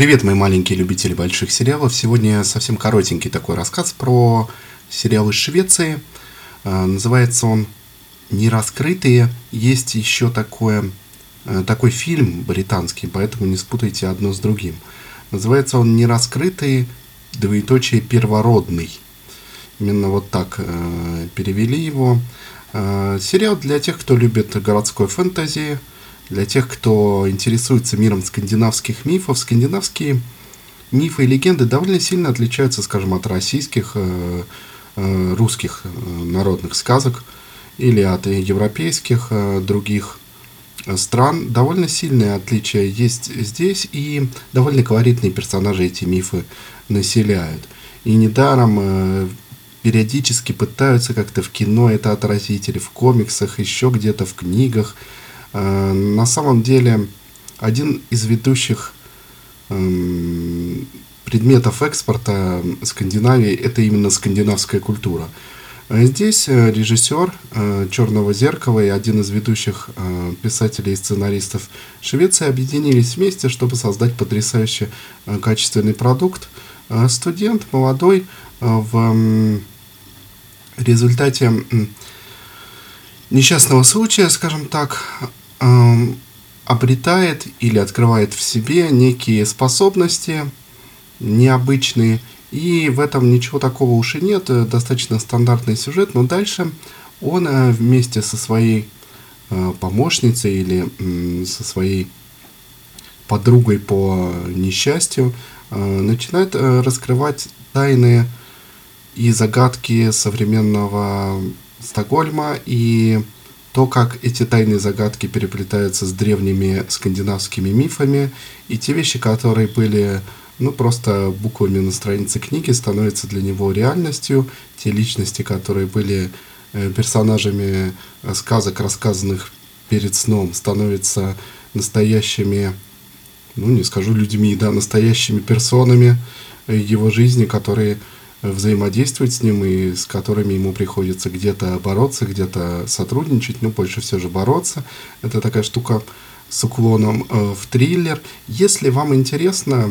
Привет, мои маленькие любители больших сериалов. Сегодня совсем коротенький такой рассказ про сериал из Швеции. Э, называется он «Нераскрытые». Есть еще такое, э, такой фильм британский, поэтому не спутайте одно с другим. Называется он «Нераскрытые, двоеточие первородный». Именно вот так э, перевели его. Сериал для тех, кто любит городской фэнтези, для тех, кто интересуется миром скандинавских мифов, скандинавские мифы и легенды довольно сильно отличаются, скажем, от российских, э, э, русских э, народных сказок или от европейских других стран. Довольно сильное отличие есть здесь, и довольно колоритные персонажи эти мифы населяют. И недаром периодически пытаются как-то в кино это отразить, или в комиксах, еще где-то в книгах – на самом деле, один из ведущих эм, предметов экспорта Скандинавии – это именно скандинавская культура. Э, здесь э, режиссер «Черного зеркала» и один из ведущих писателей и сценаристов Швеции объединились вместе, чтобы создать потрясающий качественный продукт. Студент молодой в результате несчастного случая, скажем так, обретает или открывает в себе некие способности необычные, и в этом ничего такого уж и нет, э, достаточно стандартный сюжет, но дальше он э, вместе со своей э, помощницей или со своей подругой по несчастью начинает раскрывать тайны и загадки современного Стокгольма. И то, как эти тайные загадки переплетаются с древними скандинавскими мифами, и те вещи, которые были ну, просто буквами на странице книги, становятся для него реальностью. Те личности, которые были э, персонажами э, сказок, рассказанных перед сном, становятся настоящими, ну, не скажу людьми, да, настоящими персонами э, его жизни, которые взаимодействовать с ним и с которыми ему приходится где-то бороться, где-то сотрудничать, но больше все же бороться. Это такая штука с уклоном э, в триллер. Если вам интересно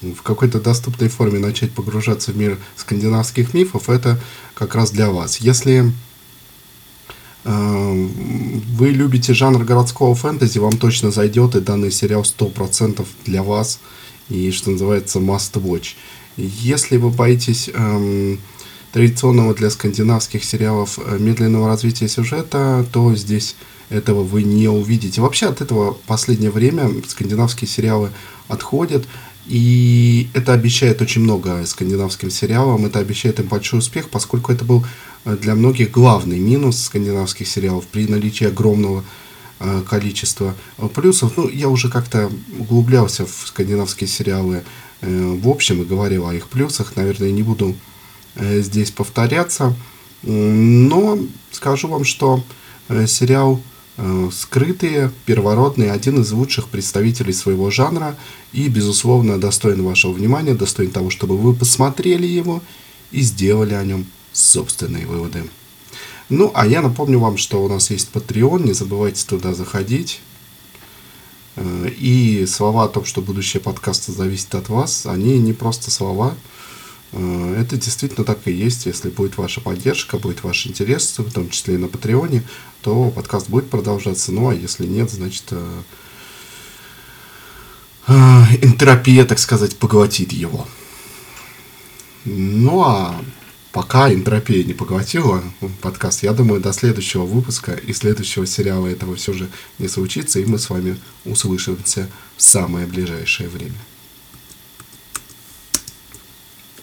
в какой-то доступной форме начать погружаться в мир скандинавских мифов, это как раз для вас. Если э, вы любите жанр городского фэнтези, вам точно зайдет, и данный сериал 100% для вас, и, что называется, must watch. Если вы боитесь эм, традиционного для скандинавских сериалов э, медленного развития сюжета, то здесь этого вы не увидите. Вообще от этого последнее время скандинавские сериалы отходят, и это обещает очень много скандинавским сериалам, это обещает им большой успех, поскольку это был э, для многих главный минус скандинавских сериалов при наличии огромного э, количества плюсов. Ну, я уже как-то углублялся в скандинавские сериалы в общем и говорил о их плюсах. Наверное, не буду э, здесь повторяться. Но скажу вам, что э, сериал «Скрытые», «Первородные» один из лучших представителей своего жанра и, безусловно, достоин вашего внимания, достоин того, чтобы вы посмотрели его и сделали о нем собственные выводы. Ну, а я напомню вам, что у нас есть Patreon, не забывайте туда заходить. Э, и слова о том, что будущее подкаста зависит от вас, они не просто слова. Э, это действительно так и есть. Если будет ваша поддержка, будет ваш интерес, в том числе и на Патреоне, то подкаст будет продолжаться. Ну а если нет, значит э, энтропия, так сказать, поглотит его. Ну а пока энтропия не поглотила подкаст, я думаю, до следующего выпуска и следующего сериала этого все же не случится, и мы с вами услышимся в самое ближайшее время.